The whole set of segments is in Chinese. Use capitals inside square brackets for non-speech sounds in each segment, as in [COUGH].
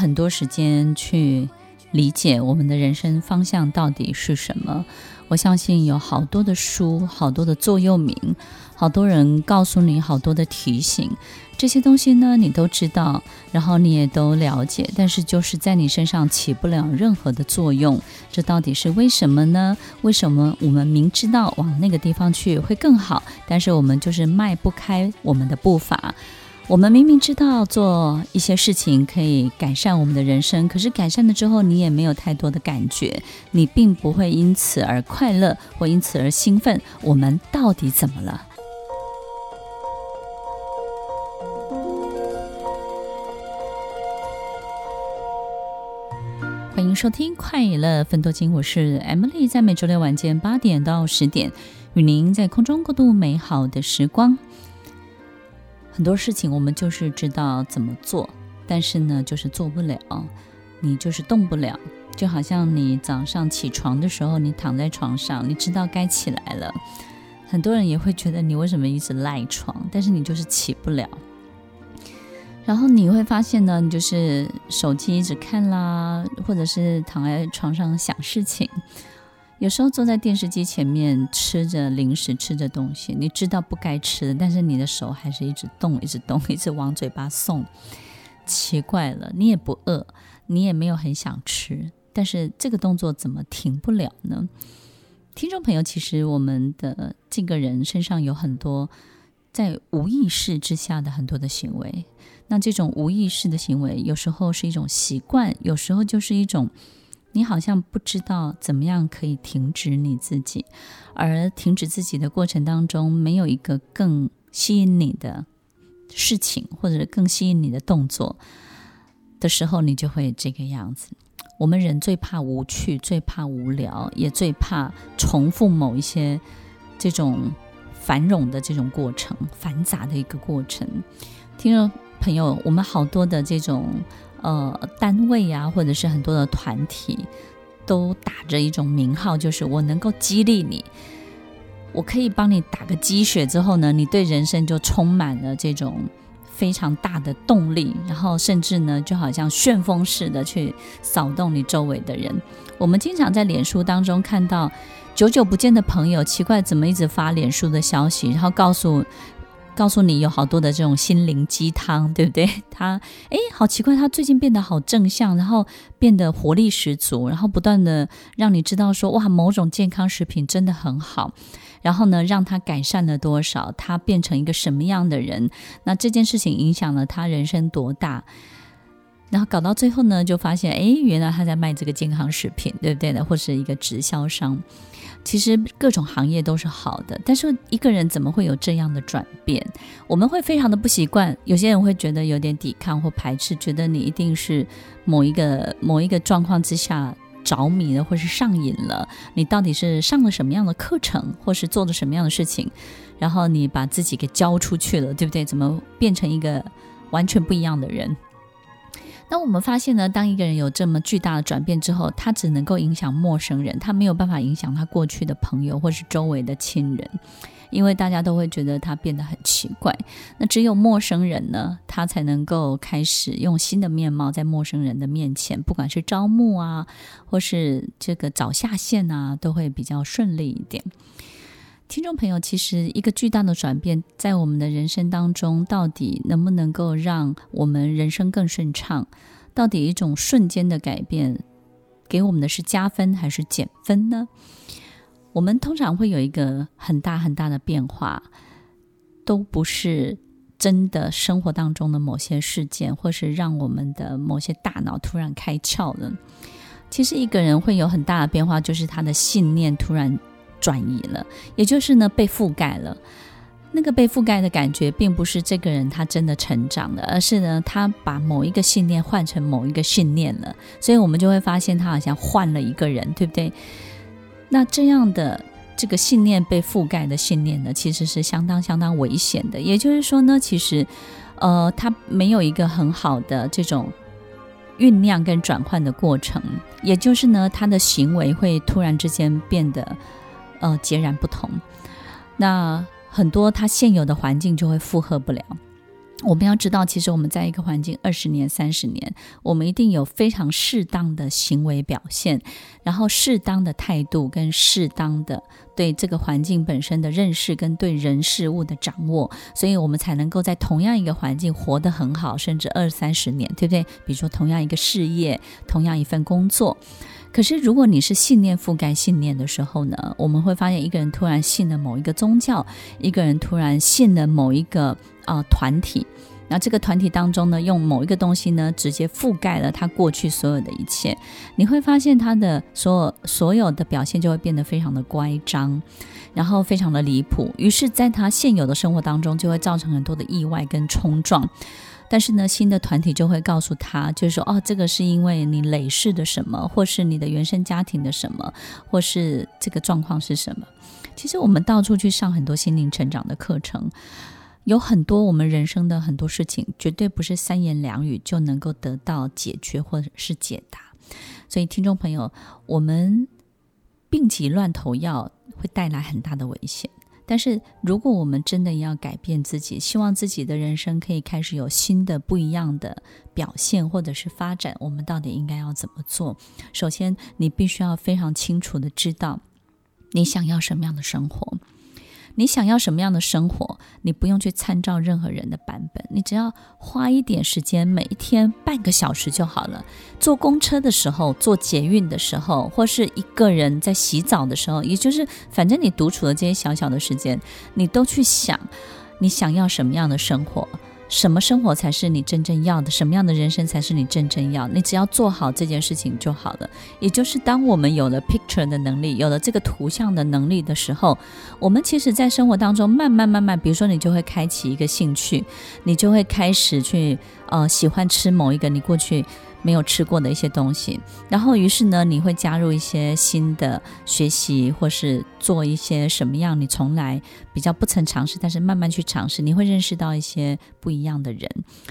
很多时间去理解我们的人生方向到底是什么？我相信有好多的书，好多的座右铭，好多人告诉你好多的提醒，这些东西呢，你都知道，然后你也都了解，但是就是在你身上起不了任何的作用。这到底是为什么呢？为什么我们明知道往那个地方去会更好，但是我们就是迈不开我们的步伐？我们明明知道做一些事情可以改善我们的人生，可是改善了之后，你也没有太多的感觉，你并不会因此而快乐或因此而兴奋。我们到底怎么了？欢迎收听《快乐芬多精》，我是 Emily，在每周六晚间八点到十点，与您在空中共度美好的时光。很多事情我们就是知道怎么做，但是呢，就是做不了，你就是动不了。就好像你早上起床的时候，你躺在床上，你知道该起来了。很多人也会觉得你为什么一直赖床，但是你就是起不了。然后你会发现呢，你就是手机一直看啦，或者是躺在床上想事情。有时候坐在电视机前面吃着零食，吃着东西，你知道不该吃的，但是你的手还是一直动，一直动，一直往嘴巴送。奇怪了，你也不饿，你也没有很想吃，但是这个动作怎么停不了呢？听众朋友，其实我们的这个人身上有很多在无意识之下的很多的行为，那这种无意识的行为，有时候是一种习惯，有时候就是一种。你好像不知道怎么样可以停止你自己，而停止自己的过程当中，没有一个更吸引你的事情，或者更吸引你的动作的时候，你就会这个样子。我们人最怕无趣，最怕无聊，也最怕重复某一些这种繁荣的这种过程，繁杂的一个过程。听众朋友，我们好多的这种。呃，单位啊，或者是很多的团体，都打着一种名号，就是我能够激励你，我可以帮你打个鸡血之后呢，你对人生就充满了这种非常大的动力，然后甚至呢，就好像旋风似的去扫动你周围的人。我们经常在脸书当中看到久久不见的朋友，奇怪怎么一直发脸书的消息，然后告诉。告诉你有好多的这种心灵鸡汤，对不对？[LAUGHS] 他哎，好奇怪，他最近变得好正向，然后变得活力十足，然后不断的让你知道说，哇，某种健康食品真的很好，然后呢，让他改善了多少，他变成一个什么样的人？那这件事情影响了他人生多大？然后搞到最后呢，就发现，哎，原来他在卖这个健康食品，对不对呢？或是一个直销商。其实各种行业都是好的，但是一个人怎么会有这样的转变？我们会非常的不习惯，有些人会觉得有点抵抗或排斥，觉得你一定是某一个某一个状况之下着迷了，或是上瘾了。你到底是上了什么样的课程，或是做了什么样的事情，然后你把自己给交出去了，对不对？怎么变成一个完全不一样的人？那我们发现呢，当一个人有这么巨大的转变之后，他只能够影响陌生人，他没有办法影响他过去的朋友或是周围的亲人，因为大家都会觉得他变得很奇怪。那只有陌生人呢，他才能够开始用新的面貌在陌生人的面前，不管是招募啊，或是这个找下线啊，都会比较顺利一点。听众朋友，其实一个巨大的转变，在我们的人生当中，到底能不能够让我们人生更顺畅？到底一种瞬间的改变，给我们的是加分还是减分呢？我们通常会有一个很大很大的变化，都不是真的生活当中的某些事件，或是让我们的某些大脑突然开窍了。其实一个人会有很大的变化，就是他的信念突然。转移了，也就是呢被覆盖了。那个被覆盖的感觉，并不是这个人他真的成长了，而是呢他把某一个信念换成某一个信念了。所以我们就会发现他好像换了一个人，对不对？那这样的这个信念被覆盖的信念呢，其实是相当相当危险的。也就是说呢，其实呃他没有一个很好的这种。酝酿跟转换的过程，也就是呢，他的行为会突然之间变得呃截然不同，那很多他现有的环境就会负荷不了。我们要知道，其实我们在一个环境二十年、三十年，我们一定有非常适当的行为表现，然后适当的态度跟适当的对这个环境本身的认识跟对人事物的掌握，所以我们才能够在同样一个环境活得很好，甚至二三十年，对不对？比如说同样一个事业，同样一份工作。可是，如果你是信念覆盖信念的时候呢，我们会发现一个人突然信了某一个宗教，一个人突然信了某一个、呃、团体，那这个团体当中呢，用某一个东西呢，直接覆盖了他过去所有的一切，你会发现他的所有所有的表现就会变得非常的乖张，然后非常的离谱，于是，在他现有的生活当中，就会造成很多的意外跟冲撞。但是呢，新的团体就会告诉他，就是说，哦，这个是因为你累世的什么，或是你的原生家庭的什么，或是这个状况是什么。其实我们到处去上很多心灵成长的课程，有很多我们人生的很多事情，绝对不是三言两语就能够得到解决或者是解答。所以，听众朋友，我们病急乱投药会带来很大的危险。但是，如果我们真的要改变自己，希望自己的人生可以开始有新的、不一样的表现或者是发展，我们到底应该要怎么做？首先，你必须要非常清楚的知道你想要什么样的生活。你想要什么样的生活？你不用去参照任何人的版本，你只要花一点时间，每一天半个小时就好了。坐公车的时候，坐捷运的时候，或是一个人在洗澡的时候，也就是反正你独处的这些小小的时间，你都去想你想要什么样的生活。什么生活才是你真正要的？什么样的人生才是你真正要？你只要做好这件事情就好了。也就是当我们有了 picture 的能力，有了这个图像的能力的时候，我们其实在生活当中慢慢慢慢，比如说你就会开启一个兴趣，你就会开始去呃喜欢吃某一个你过去。没有吃过的一些东西，然后于是呢，你会加入一些新的学习，或是做一些什么样你从来比较不曾尝试，但是慢慢去尝试，你会认识到一些不一样的人。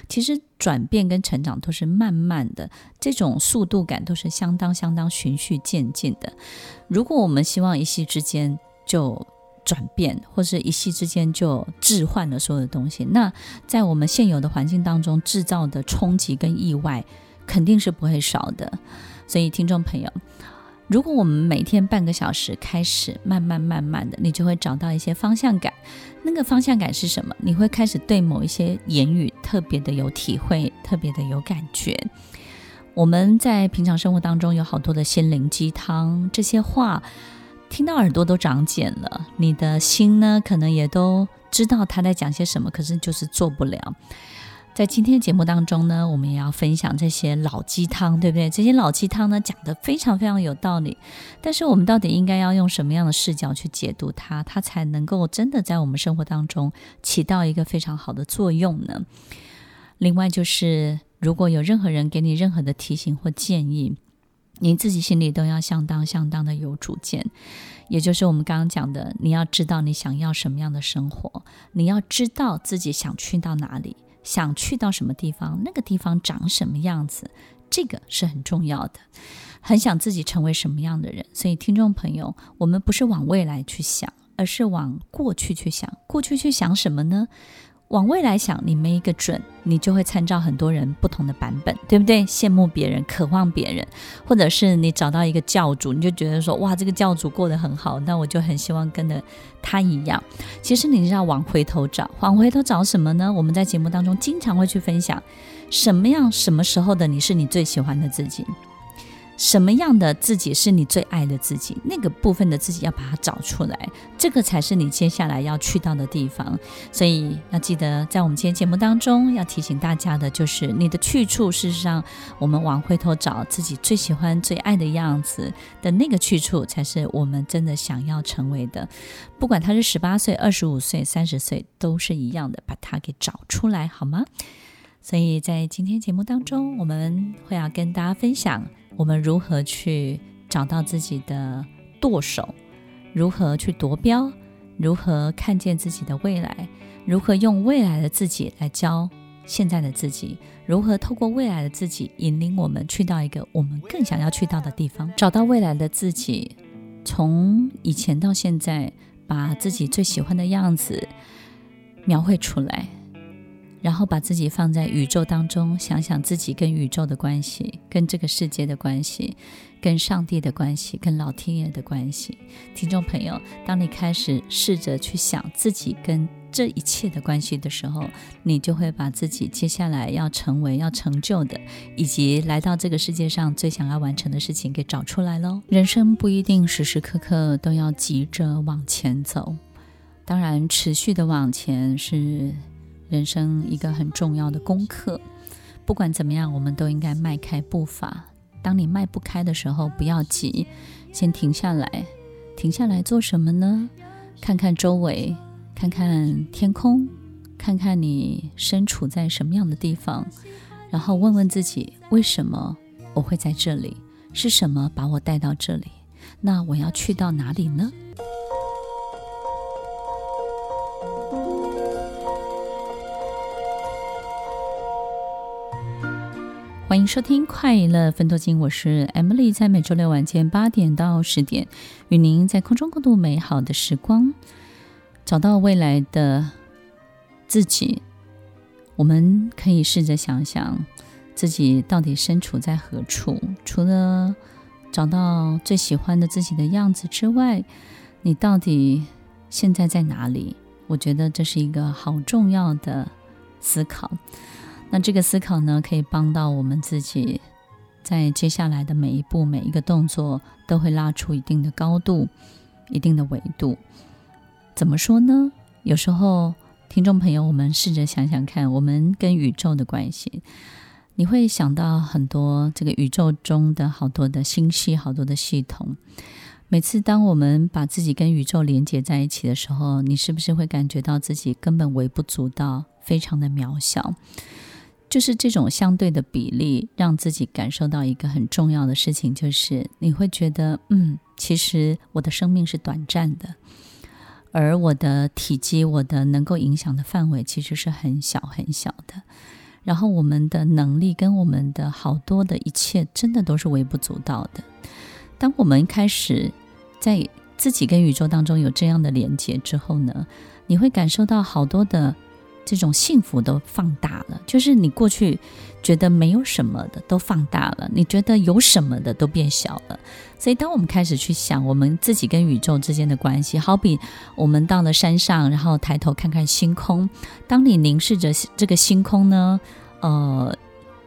其实转变跟成长都是慢慢的，这种速度感都是相当相当循序渐进的。如果我们希望一夕之间就转变，或是一夕之间就置换了所有的东西，那在我们现有的环境当中制造的冲击跟意外。肯定是不会少的，所以听众朋友，如果我们每天半个小时开始，慢慢慢慢的，你就会找到一些方向感。那个方向感是什么？你会开始对某一些言语特别的有体会，特别的有感觉。我们在平常生活当中有好多的心灵鸡汤，这些话听到耳朵都长茧了，你的心呢，可能也都知道他在讲些什么，可是就是做不了。在今天节目当中呢，我们也要分享这些老鸡汤，对不对？这些老鸡汤呢，讲得非常非常有道理。但是我们到底应该要用什么样的视角去解读它，它才能够真的在我们生活当中起到一个非常好的作用呢？另外就是，如果有任何人给你任何的提醒或建议，你自己心里都要相当相当的有主见。也就是我们刚刚讲的，你要知道你想要什么样的生活，你要知道自己想去到哪里。想去到什么地方，那个地方长什么样子，这个是很重要的。很想自己成为什么样的人，所以听众朋友，我们不是往未来去想，而是往过去去想。过去去想什么呢？往未来想，你没一个准，你就会参照很多人不同的版本，对不对？羡慕别人，渴望别人，或者是你找到一个教主，你就觉得说，哇，这个教主过得很好，那我就很希望跟着他一样。其实你是要往回头找，往回头找什么呢？我们在节目当中经常会去分享，什么样、什么时候的你是你最喜欢的自己。什么样的自己是你最爱的自己？那个部分的自己要把它找出来，这个才是你接下来要去到的地方。所以要记得，在我们今天节目当中要提醒大家的就是，你的去处，事实上，我们往回头找自己最喜欢、最爱的样子的那个去处，才是我们真的想要成为的。不管他是十八岁、二十五岁、三十岁，都是一样的，把它给找出来，好吗？所以在今天节目当中，我们会要跟大家分享。我们如何去找到自己的舵手？如何去夺标？如何看见自己的未来？如何用未来的自己来教现在的自己？如何透过未来的自己引领我们去到一个我们更想要去到的地方？找到未来的自己，从以前到现在，把自己最喜欢的样子描绘出来。然后把自己放在宇宙当中，想想自己跟宇宙的关系，跟这个世界的关系，跟上帝的关系，跟老天爷的关系。听众朋友，当你开始试着去想自己跟这一切的关系的时候，你就会把自己接下来要成为、要成就的，以及来到这个世界上最想要完成的事情给找出来喽。人生不一定时时刻刻都要急着往前走，当然，持续的往前是。人生一个很重要的功课，不管怎么样，我们都应该迈开步伐。当你迈不开的时候，不要急，先停下来。停下来做什么呢？看看周围，看看天空，看看你身处在什么样的地方，然后问问自己：为什么我会在这里？是什么把我带到这里？那我要去到哪里呢？欢迎收听《快乐分多金》，我是 Emily，在每周六晚间八点到十点，与您在空中共度美好的时光，找到未来的自己。我们可以试着想想，自己到底身处在何处？除了找到最喜欢的自己的样子之外，你到底现在在哪里？我觉得这是一个好重要的思考。那这个思考呢，可以帮到我们自己，在接下来的每一步、每一个动作，都会拉出一定的高度、一定的维度。怎么说呢？有时候，听众朋友，我们试着想想看，我们跟宇宙的关系，你会想到很多这个宇宙中的好多的星系、好多的系统。每次当我们把自己跟宇宙连接在一起的时候，你是不是会感觉到自己根本微不足道，非常的渺小？就是这种相对的比例，让自己感受到一个很重要的事情，就是你会觉得，嗯，其实我的生命是短暂的，而我的体积，我的能够影响的范围，其实是很小很小的。然后我们的能力跟我们的好多的一切，真的都是微不足道的。当我们开始在自己跟宇宙当中有这样的连接之后呢，你会感受到好多的。这种幸福都放大了，就是你过去觉得没有什么的都放大了，你觉得有什么的都变小了。所以，当我们开始去想我们自己跟宇宙之间的关系，好比我们到了山上，然后抬头看看星空。当你凝视着这个星空呢，呃，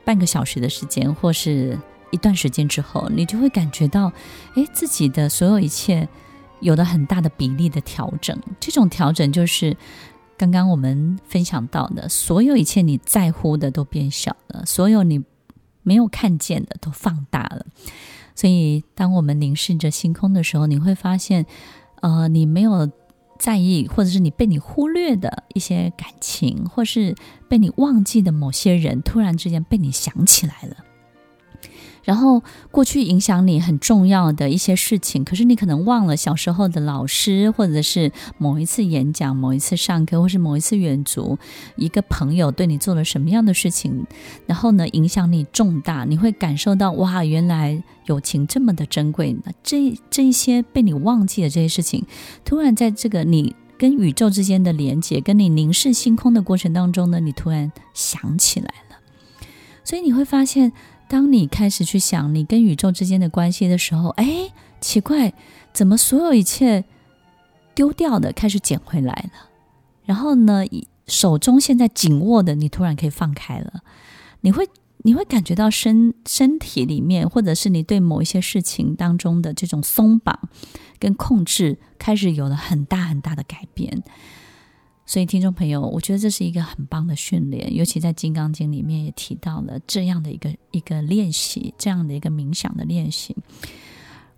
半个小时的时间或是一段时间之后，你就会感觉到，诶，自己的所有一切有了很大的比例的调整。这种调整就是。刚刚我们分享到的所有一切你在乎的都变小了，所有你没有看见的都放大了。所以，当我们凝视着星空的时候，你会发现，呃，你没有在意，或者是你被你忽略的一些感情，或是被你忘记的某些人，突然之间被你想起来了。然后过去影响你很重要的一些事情，可是你可能忘了小时候的老师，或者是某一次演讲、某一次上课，或是某一次远足，一个朋友对你做了什么样的事情，然后呢，影响你重大，你会感受到哇，原来友情这么的珍贵。那这这一些被你忘记的这些事情，突然在这个你跟宇宙之间的连接，跟你凝视星空的过程当中呢，你突然想起来了，所以你会发现。当你开始去想你跟宇宙之间的关系的时候，哎，奇怪，怎么所有一切丢掉的开始捡回来了？然后呢，手中现在紧握的，你突然可以放开了。你会你会感觉到身身体里面，或者是你对某一些事情当中的这种松绑跟控制，开始有了很大很大的改变。所以，听众朋友，我觉得这是一个很棒的训练，尤其在《金刚经》里面也提到了这样的一个一个练习，这样的一个冥想的练习。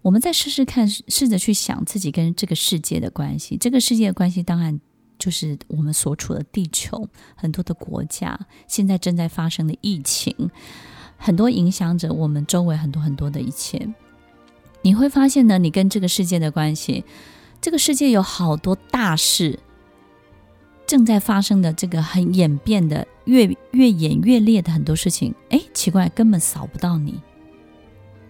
我们再试试看，试着去想自己跟这个世界的关系。这个世界的关系，当然就是我们所处的地球，很多的国家现在正在发生的疫情，很多影响着我们周围很多很多的一切。你会发现呢，你跟这个世界的关系，这个世界有好多大事。正在发生的这个很演变的越越演越烈的很多事情，哎，奇怪，根本扫不到你，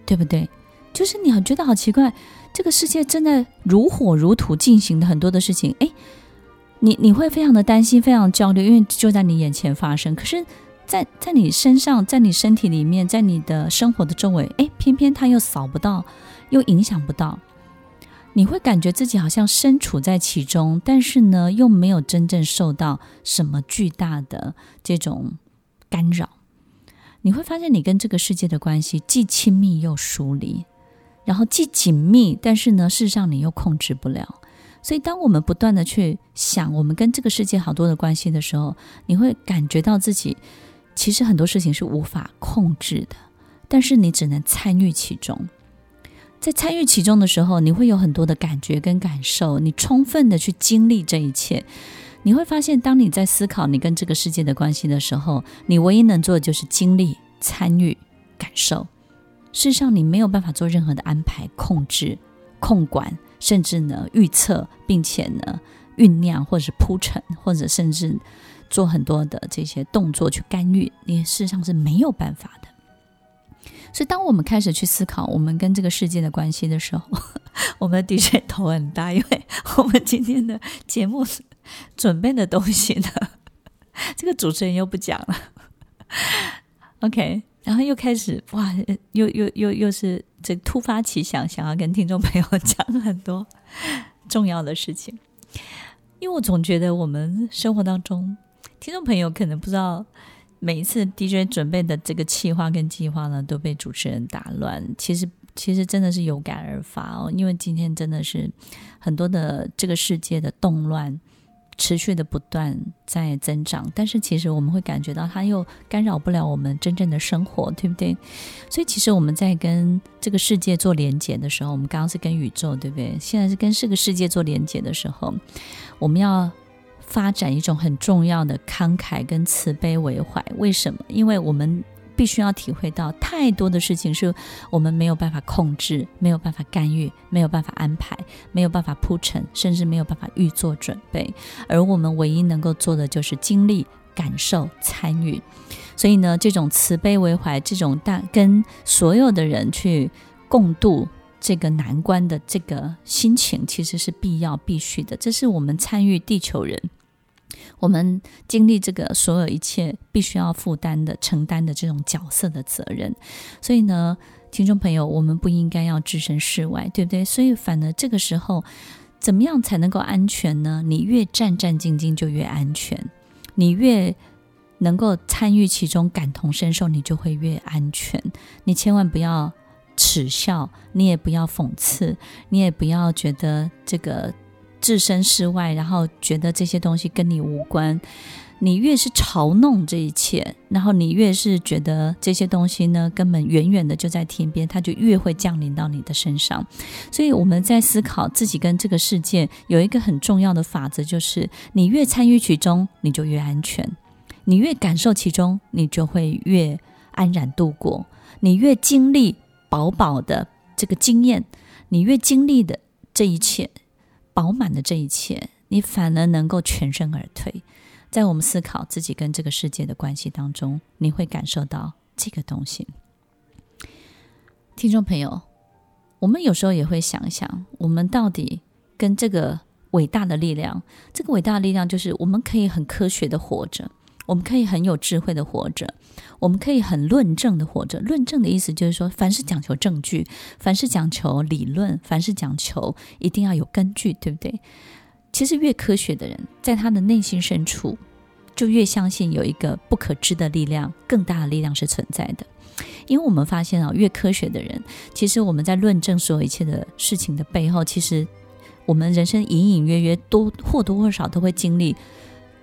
对不对？就是你很觉得好奇怪，这个世界正在如火如荼进行的很多的事情，哎，你你会非常的担心，非常焦虑，因为就在你眼前发生。可是在，在你身上，在你身体里面，在你的生活的周围，哎，偏偏它又扫不到，又影响不到。你会感觉自己好像身处在其中，但是呢，又没有真正受到什么巨大的这种干扰。你会发现，你跟这个世界的关系既亲密又疏离，然后既紧密，但是呢，事实上你又控制不了。所以，当我们不断的去想我们跟这个世界好多的关系的时候，你会感觉到自己其实很多事情是无法控制的，但是你只能参与其中。在参与其中的时候，你会有很多的感觉跟感受，你充分的去经历这一切，你会发现，当你在思考你跟这个世界的关系的时候，你唯一能做的就是经历、参与、感受。事实上，你没有办法做任何的安排、控制、控管，甚至呢预测，并且呢酝酿，或者是铺陈，或者甚至做很多的这些动作去干预，你事实上是没有办法的。所以，当我们开始去思考我们跟这个世界的关系的时候，[LAUGHS] 我们的的确头很大，因为 [LAUGHS] 我们今天的节目准备的东西呢，这个主持人又不讲了。OK，然后又开始哇，又又又又是这突发奇想，想要跟听众朋友讲很多重要的事情，因为我总觉得我们生活当中，听众朋友可能不知道。每一次 DJ 准备的这个企划跟计划呢，都被主持人打乱。其实，其实真的是有感而发哦，因为今天真的是很多的这个世界的动乱持续的不断在增长，但是其实我们会感觉到它又干扰不了我们真正的生活，对不对？所以，其实我们在跟这个世界做连接的时候，我们刚刚是跟宇宙，对不对？现在是跟这个世界做连接的时候，我们要。发展一种很重要的慷慨跟慈悲为怀，为什么？因为我们必须要体会到，太多的事情是我们没有办法控制、没有办法干预、没有办法安排、没有办法铺陈，甚至没有办法预做准备。而我们唯一能够做的就是经历、感受、参与。所以呢，这种慈悲为怀，这种大跟所有的人去共度。这个难关的这个心情其实是必要必须的，这是我们参与地球人，我们经历这个所有一切必须要负担的、承担的这种角色的责任。所以呢，听众朋友，我们不应该要置身事外，对不对？所以反而这个时候，怎么样才能够安全呢？你越战战兢兢就越安全，你越能够参与其中、感同身受，你就会越安全。你千万不要。耻笑，你也不要讽刺，你也不要觉得这个置身事外，然后觉得这些东西跟你无关。你越是嘲弄这一切，然后你越是觉得这些东西呢，根本远远的就在天边，它就越会降临到你的身上。所以我们在思考自己跟这个世界有一个很重要的法则，就是你越参与其中，你就越安全；你越感受其中，你就会越安然度过；你越经历。饱饱的这个经验，你越经历的这一切，饱满的这一切，你反而能够全身而退。在我们思考自己跟这个世界的关系当中，你会感受到这个东西。听众朋友，我们有时候也会想一想，我们到底跟这个伟大的力量，这个伟大的力量就是我们可以很科学的活着。我们可以很有智慧的活着，我们可以很论证的活着。论证的意思就是说，凡是讲求证据，凡是讲求理论，凡是讲求一定要有根据，对不对？其实越科学的人，在他的内心深处，就越相信有一个不可知的力量，更大的力量是存在的。因为我们发现啊，越科学的人，其实我们在论证所有一切的事情的背后，其实我们人生隐隐约约都或多或少都会经历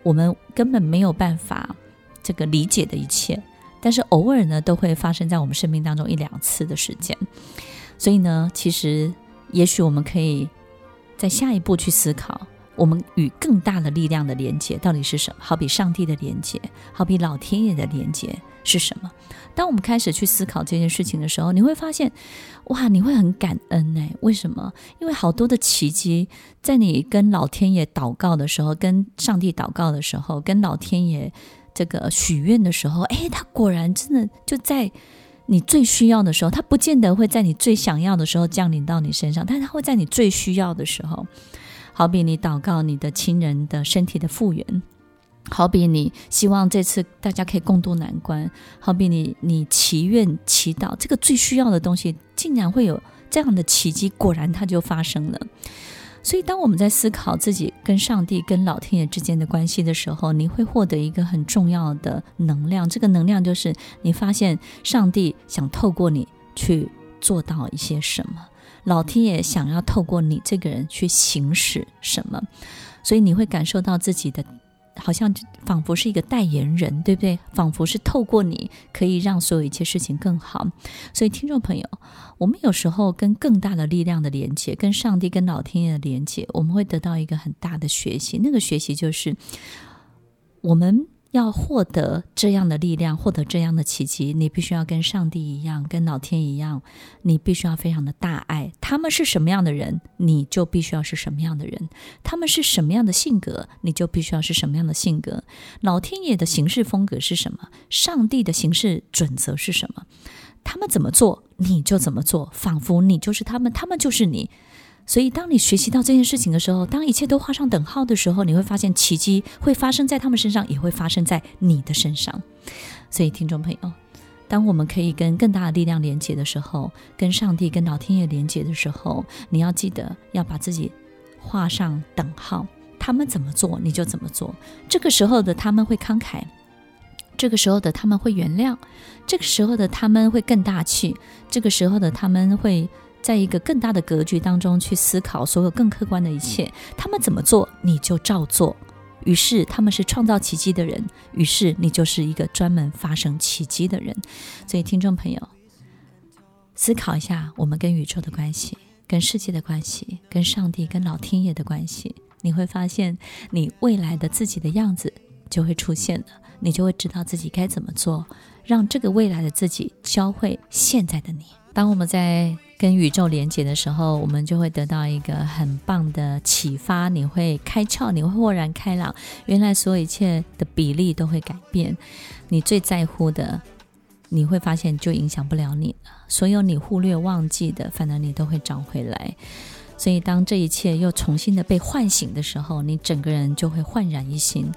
我们根本没有办法这个理解的一切，但是偶尔呢，都会发生在我们生命当中一两次的时间。所以呢，其实也许我们可以在下一步去思考，我们与更大的力量的连接到底是什么？好比上帝的连接，好比老天爷的连接是什么？当我们开始去思考这件事情的时候，你会发现，哇，你会很感恩哎！为什么？因为好多的奇迹，在你跟老天爷祷告的时候，跟上帝祷告的时候，跟老天爷这个许愿的时候，哎，他果然真的就在你最需要的时候，他不见得会在你最想要的时候降临到你身上，但他会在你最需要的时候，好比你祷告你的亲人的身体的复原。好比你希望这次大家可以共度难关，好比你你祈愿祈祷这个最需要的东西，竟然会有这样的奇迹，果然它就发生了。所以，当我们在思考自己跟上帝、跟老天爷之间的关系的时候，你会获得一个很重要的能量。这个能量就是你发现上帝想透过你去做到一些什么，老天爷想要透过你这个人去行使什么，所以你会感受到自己的。好像仿佛是一个代言人，对不对？仿佛是透过你可以让所有一切事情更好。所以，听众朋友，我们有时候跟更大的力量的连接，跟上帝、跟老天爷的连接，我们会得到一个很大的学习。那个学习就是我们。要获得这样的力量，获得这样的奇迹，你必须要跟上帝一样，跟老天一样，你必须要非常的大爱。他们是什么样的人，你就必须要是什么样的人；他们是什么样的性格，你就必须要是什么样的性格。老天爷的行事风格是什么？上帝的行事准则是什么？他们怎么做，你就怎么做，仿佛你就是他们，他们就是你。所以，当你学习到这件事情的时候，当一切都画上等号的时候，你会发现奇迹会发生在他们身上，也会发生在你的身上。所以，听众朋友，当我们可以跟更大的力量连接的时候，跟上帝、跟老天爷连接的时候，你要记得要把自己画上等号。他们怎么做，你就怎么做。这个时候的他们会慷慨，这个时候的他们会原谅，这个时候的他们会更大气，这个时候的他们会。在一个更大的格局当中去思考所有更客观的一切，他们怎么做你就照做。于是他们是创造奇迹的人，于是你就是一个专门发生奇迹的人。所以听众朋友，思考一下我们跟宇宙的关系、跟世界的关系、跟上帝、跟老天爷的关系，你会发现你未来的自己的样子就会出现了，你就会知道自己该怎么做，让这个未来的自己教会现在的你。当我们在跟宇宙连接的时候，我们就会得到一个很棒的启发。你会开窍，你会豁然开朗。原来所有一切的比例都会改变。你最在乎的，你会发现就影响不了你了。所有你忽略、忘记的，反而你都会找回来。所以，当这一切又重新的被唤醒的时候，你整个人就会焕然一新。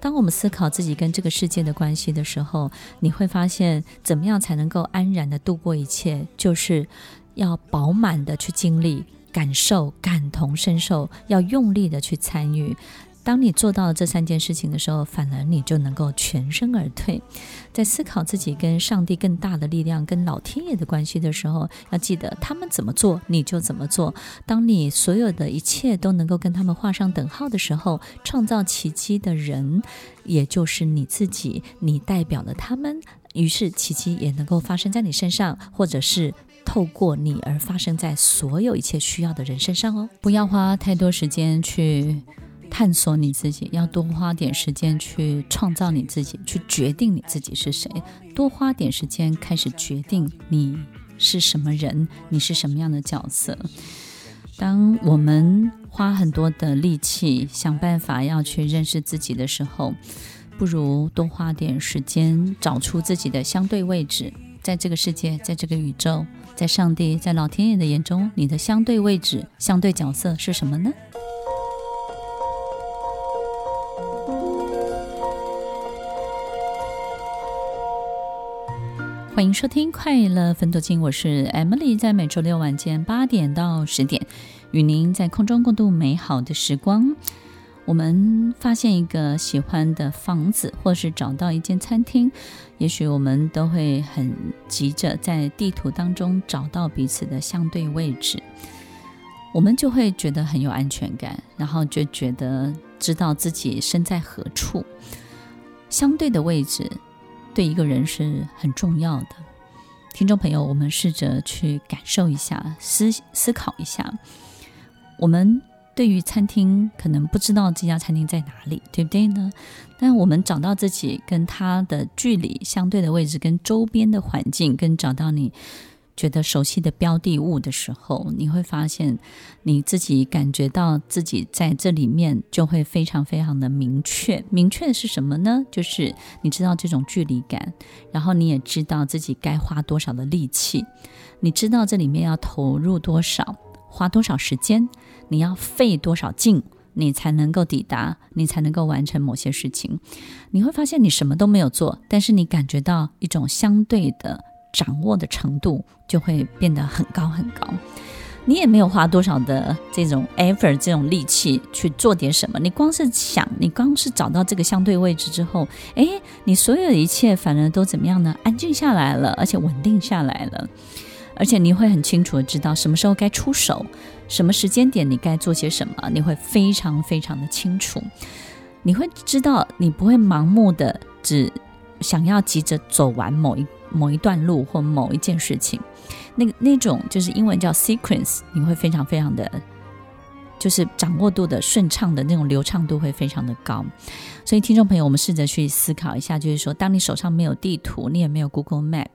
当我们思考自己跟这个世界的关系的时候，你会发现，怎么样才能够安然的度过一切，就是。要饱满的去经历、感受、感同身受，要用力的去参与。当你做到这三件事情的时候，反而你就能够全身而退。在思考自己跟上帝更大的力量、跟老天爷的关系的时候，要记得他们怎么做，你就怎么做。当你所有的一切都能够跟他们画上等号的时候，创造奇迹的人，也就是你自己，你代表了他们，于是奇迹也能够发生在你身上，或者是。透过你而发生在所有一切需要的人身上哦！不要花太多时间去探索你自己，要多花点时间去创造你自己，去决定你自己是谁。多花点时间开始决定你是什么人，你是什么样的角色。当我们花很多的力气想办法要去认识自己的时候，不如多花点时间找出自己的相对位置，在这个世界，在这个宇宙。在上帝、在老天爷的眼中，你的相对位置、相对角色是什么呢？欢迎收听《快乐分多金》，我是 Emily，在每周六晚间八点到十点，与您在空中共度美好的时光。我们发现一个喜欢的房子，或是找到一间餐厅，也许我们都会很急着在地图当中找到彼此的相对位置，我们就会觉得很有安全感，然后就觉得知道自己身在何处。相对的位置对一个人是很重要的。听众朋友，我们试着去感受一下，思思考一下，我们。对于餐厅，可能不知道这家餐厅在哪里，对不对呢？但我们找到自己跟它的距离相对的位置，跟周边的环境，跟找到你觉得熟悉的标的物的时候，你会发现你自己感觉到自己在这里面就会非常非常的明确。明确的是什么呢？就是你知道这种距离感，然后你也知道自己该花多少的力气，你知道这里面要投入多少。花多少时间，你要费多少劲，你才能够抵达，你才能够完成某些事情。你会发现你什么都没有做，但是你感觉到一种相对的掌握的程度就会变得很高很高。你也没有花多少的这种 effort 这种力气去做点什么，你光是想，你光是找到这个相对位置之后，诶，你所有的一切反而都怎么样呢？安静下来了，而且稳定下来了。而且你会很清楚的知道什么时候该出手，什么时间点你该做些什么，你会非常非常的清楚。你会知道，你不会盲目的只想要急着走完某一某一段路或某一件事情。那个那种就是英文叫 sequence，你会非常非常的。就是掌握度的顺畅的那种流畅度会非常的高，所以听众朋友，我们试着去思考一下，就是说，当你手上没有地图，你也没有 Google Map，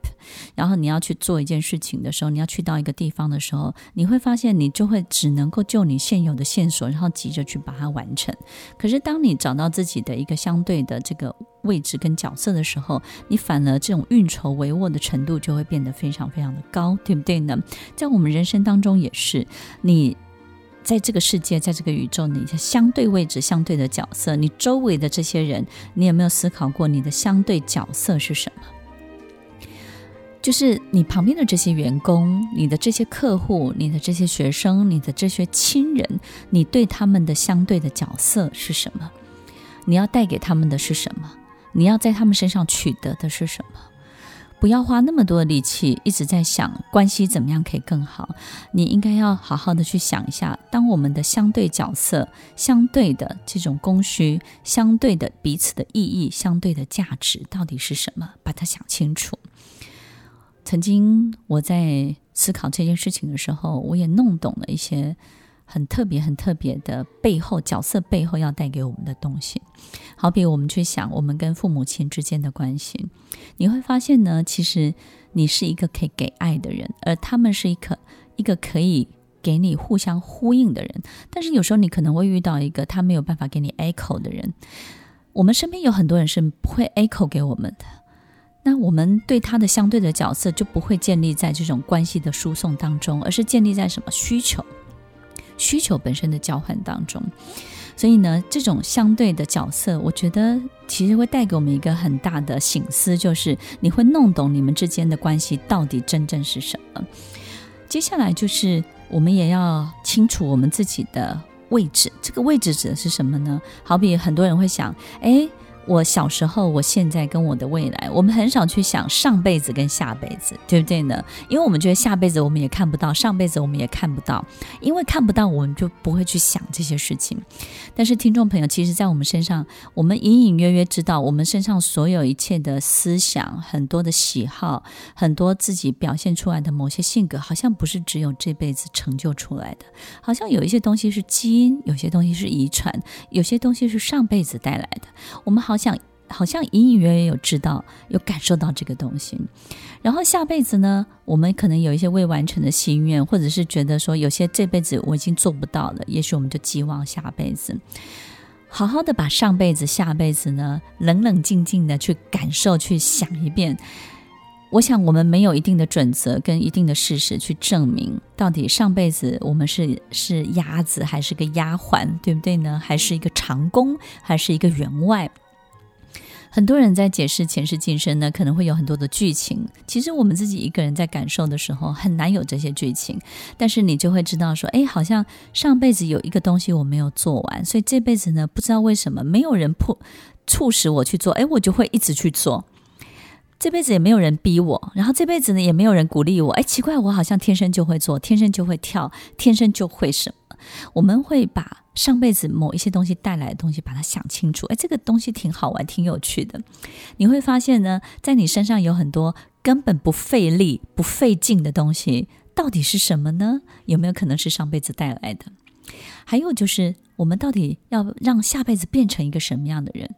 然后你要去做一件事情的时候，你要去到一个地方的时候，你会发现你就会只能够就你现有的线索，然后急着去把它完成。可是当你找到自己的一个相对的这个位置跟角色的时候，你反而这种运筹帷幄的程度就会变得非常非常的高，对不对呢？在我们人生当中也是，你。在这个世界，在这个宇宙，你的相对位置、相对的角色，你周围的这些人，你有没有思考过你的相对角色是什么？就是你旁边的这些员工、你的这些客户、你的这些学生、你的这些亲人，你对他们的相对的角色是什么？你要带给他们的是什么？你要在他们身上取得的是什么？不要花那么多力气，一直在想关系怎么样可以更好。你应该要好好的去想一下，当我们的相对角色、相对的这种供需、相对的彼此的意义、相对的价值到底是什么？把它想清楚。曾经我在思考这件事情的时候，我也弄懂了一些。很特别、很特别的背后角色背后要带给我们的东西，好比我们去想我们跟父母亲之间的关系，你会发现呢，其实你是一个可以给爱的人，而他们是一个一个可以给你互相呼应的人。但是有时候你可能会遇到一个他没有办法给你 echo 的人。我们身边有很多人是不会 echo 给我们的，那我们对他的相对的角色就不会建立在这种关系的输送当中，而是建立在什么需求？需求本身的交换当中，所以呢，这种相对的角色，我觉得其实会带给我们一个很大的醒思，就是你会弄懂你们之间的关系到底真正是什么。接下来就是我们也要清楚我们自己的位置，这个位置指的是什么呢？好比很多人会想，诶。我小时候，我现在跟我的未来，我们很少去想上辈子跟下辈子，对不对呢？因为我们觉得下辈子我们也看不到，上辈子我们也看不到，因为看不到，我们就不会去想这些事情。但是听众朋友，其实，在我们身上，我们隐隐约约知道，我们身上所有一切的思想、很多的喜好、很多自己表现出来的某些性格，好像不是只有这辈子成就出来的，好像有一些东西是基因，有些东西是遗传，有些东西是上辈子带来的。我们好。好像好像隐隐约约有知道，有感受到这个东西。然后下辈子呢，我们可能有一些未完成的心愿，或者是觉得说有些这辈子我已经做不到了，也许我们就寄望下辈子。好好的把上辈子、下辈子呢，冷冷静静的去感受、去想一遍。我想我们没有一定的准则跟一定的事实去证明，到底上辈子我们是是鸭子还是个丫鬟，对不对呢？还是一个长工，还是一个员外？很多人在解释前世今生呢，可能会有很多的剧情。其实我们自己一个人在感受的时候，很难有这些剧情。但是你就会知道说，哎，好像上辈子有一个东西我没有做完，所以这辈子呢，不知道为什么没有人迫促使我去做，哎，我就会一直去做。这辈子也没有人逼我，然后这辈子呢，也没有人鼓励我。哎，奇怪，我好像天生就会做，天生就会跳，天生就会什么。我们会把上辈子某一些东西带来的东西，把它想清楚。哎，这个东西挺好玩，挺有趣的。你会发现呢，在你身上有很多根本不费力、不费劲的东西，到底是什么呢？有没有可能是上辈子带来的？还有就是，我们到底要让下辈子变成一个什么样的人？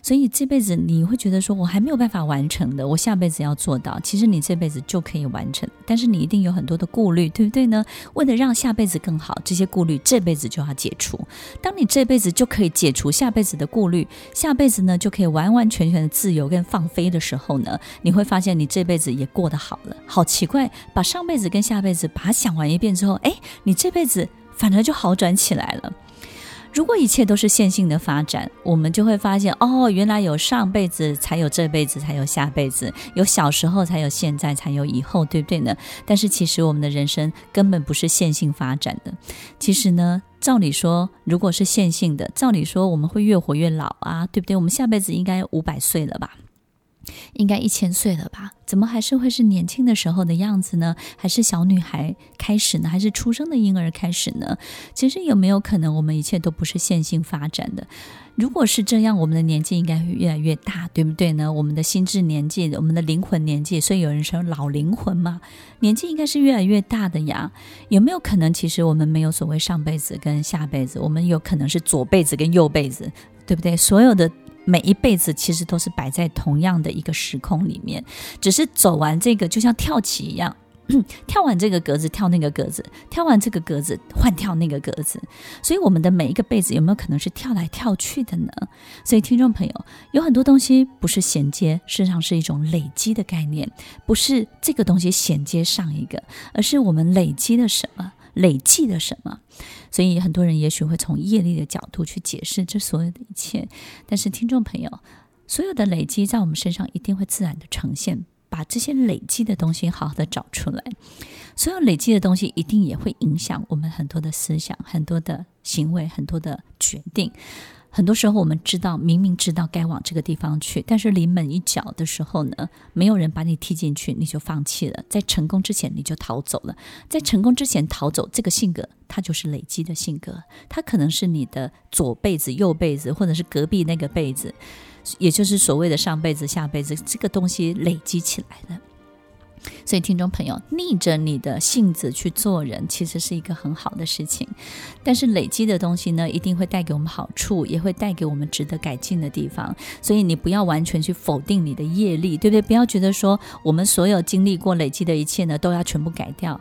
所以这辈子你会觉得说，我还没有办法完成的，我下辈子要做到。其实你这辈子就可以完成，但是你一定有很多的顾虑，对不对呢？为了让下辈子更好，这些顾虑这辈子就要解除。当你这辈子就可以解除下辈子的顾虑，下辈子呢就可以完完全全的自由跟放飞的时候呢，你会发现你这辈子也过得好了。好奇怪，把上辈子跟下辈子把它想完一遍之后，哎，你这辈子反而就好转起来了。如果一切都是线性的发展，我们就会发现，哦，原来有上辈子才有这辈子，才有下辈子，有小时候才有现在，才有以后，对不对呢？但是其实我们的人生根本不是线性发展的。其实呢，照理说，如果是线性的，照理说我们会越活越老啊，对不对？我们下辈子应该五百岁了吧？应该一千岁了吧？怎么还是会是年轻的时候的样子呢？还是小女孩开始呢？还是出生的婴儿开始呢？其实有没有可能，我们一切都不是线性发展的？如果是这样，我们的年纪应该会越来越大，对不对呢？我们的心智年纪，我们的灵魂年纪，所以有人说老灵魂嘛，年纪应该是越来越大的呀。有没有可能，其实我们没有所谓上辈子跟下辈子，我们有可能是左辈子跟右辈子，对不对？所有的。每一辈子其实都是摆在同样的一个时空里面，只是走完这个就像跳棋一样，[CLEARS THROAT] 跳完这个格子跳那个格子，跳完这个格子换跳那个格子。所以我们的每一个辈子有没有可能是跳来跳去的呢？所以听众朋友，有很多东西不是衔接，事实上是一种累积的概念，不是这个东西衔接上一个，而是我们累积了什么。累积的什么？所以很多人也许会从业力的角度去解释这所有的一切。但是听众朋友，所有的累积在我们身上一定会自然的呈现。把这些累积的东西好好的找出来，所有累积的东西一定也会影响我们很多的思想、很多的行为、很多的决定。很多时候，我们知道，明明知道该往这个地方去，但是临门一脚的时候呢，没有人把你踢进去，你就放弃了。在成功之前，你就逃走了。在成功之前逃走，这个性格，它就是累积的性格。它可能是你的左辈子、右辈子，或者是隔壁那个辈子，也就是所谓的上辈子、下辈子，这个东西累积起来了。所以，听众朋友，逆着你的性子去做人，其实是一个很好的事情。但是，累积的东西呢，一定会带给我们好处，也会带给我们值得改进的地方。所以，你不要完全去否定你的业力，对不对？不要觉得说，我们所有经历过累积的一切呢，都要全部改掉。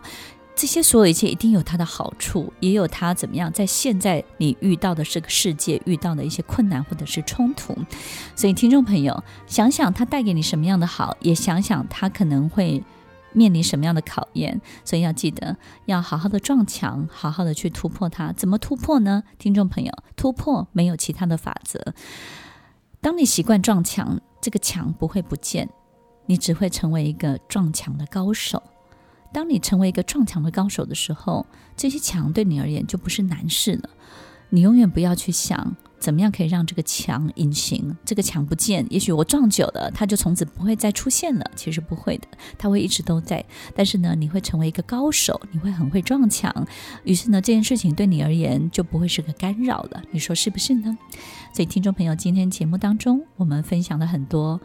这些所有一切一定有它的好处，也有它怎么样，在现在你遇到的这个世界遇到的一些困难或者是冲突，所以听众朋友想想它带给你什么样的好，也想想它可能会面临什么样的考验。所以要记得要好好的撞墙，好好的去突破它。怎么突破呢？听众朋友，突破没有其他的法则。当你习惯撞墙，这个墙不会不见，你只会成为一个撞墙的高手。当你成为一个撞墙的高手的时候，这些墙对你而言就不是难事了。你永远不要去想怎么样可以让这个墙隐形，这个墙不见。也许我撞久了，它就从此不会再出现了。其实不会的，它会一直都在。但是呢，你会成为一个高手，你会很会撞墙。于是呢，这件事情对你而言就不会是个干扰了。你说是不是呢？所以，听众朋友，今天节目当中我们分享了很多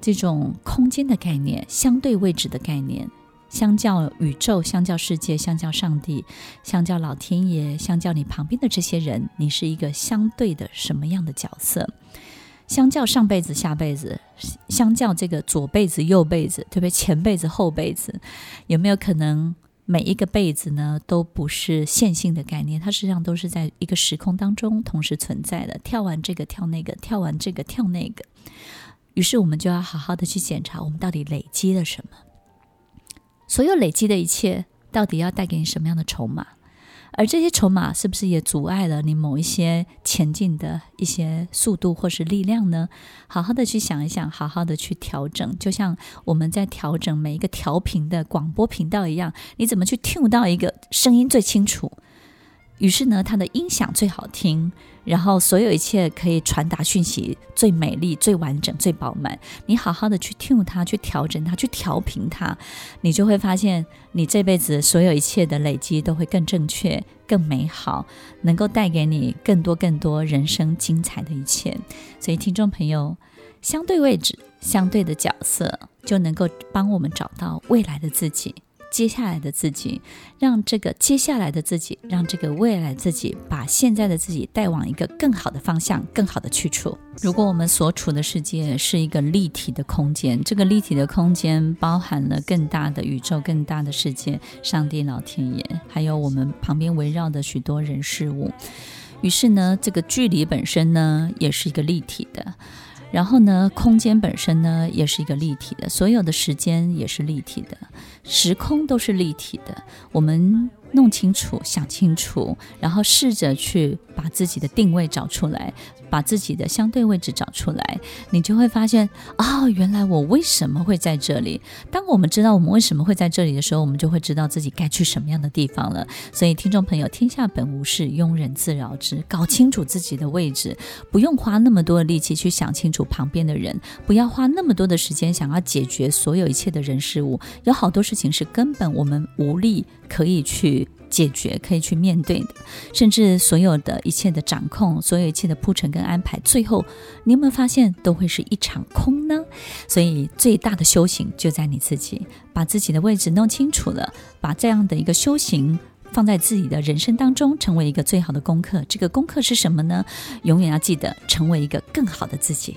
这种空间的概念、相对位置的概念。相较宇宙，相较世界，相较上帝，相较老天爷，相较你旁边的这些人，你是一个相对的什么样的角色？相较上辈子、下辈子，相较这个左辈子、右辈子，特别？前辈子、后辈子，有没有可能每一个辈子呢都不是线性的概念？它实际上都是在一个时空当中同时存在的。跳完这个，跳那个；跳完这个，跳那个。于是我们就要好好的去检查，我们到底累积了什么。所有累积的一切，到底要带给你什么样的筹码？而这些筹码是不是也阻碍了你某一些前进的一些速度或是力量呢？好好的去想一想，好好的去调整，就像我们在调整每一个调频的广播频道一样，你怎么去听到一个声音最清楚？于是呢，它的音响最好听，然后所有一切可以传达讯息最美丽、最完整、最饱满。你好好的去 tune 它，去调整它，去调频它，你就会发现，你这辈子所有一切的累积都会更正确、更美好，能够带给你更多、更多人生精彩的一切。所以，听众朋友，相对位置、相对的角色，就能够帮我们找到未来的自己。接下来的自己，让这个接下来的自己，让这个未来自己，把现在的自己带往一个更好的方向、更好的去处。如果我们所处的世界是一个立体的空间，这个立体的空间包含了更大的宇宙、更大的世界、上帝、老天爷，还有我们旁边围绕的许多人事物。于是呢，这个距离本身呢，也是一个立体的。然后呢，空间本身呢，也是一个立体的，所有的时间也是立体的，时空都是立体的。我们弄清楚、想清楚，然后试着去把自己的定位找出来。把自己的相对位置找出来，你就会发现啊、哦，原来我为什么会在这里？当我们知道我们为什么会在这里的时候，我们就会知道自己该去什么样的地方了。所以，听众朋友，天下本无事，庸人自扰之。搞清楚自己的位置，不用花那么多的力气去想清楚旁边的人，不要花那么多的时间想要解决所有一切的人事物。有好多事情是根本我们无力可以去。解决可以去面对的，甚至所有的一切的掌控，所有一切的铺陈跟安排，最后你有没有发现都会是一场空呢？所以最大的修行就在你自己，把自己的位置弄清楚了，把这样的一个修行放在自己的人生当中，成为一个最好的功课。这个功课是什么呢？永远要记得成为一个更好的自己。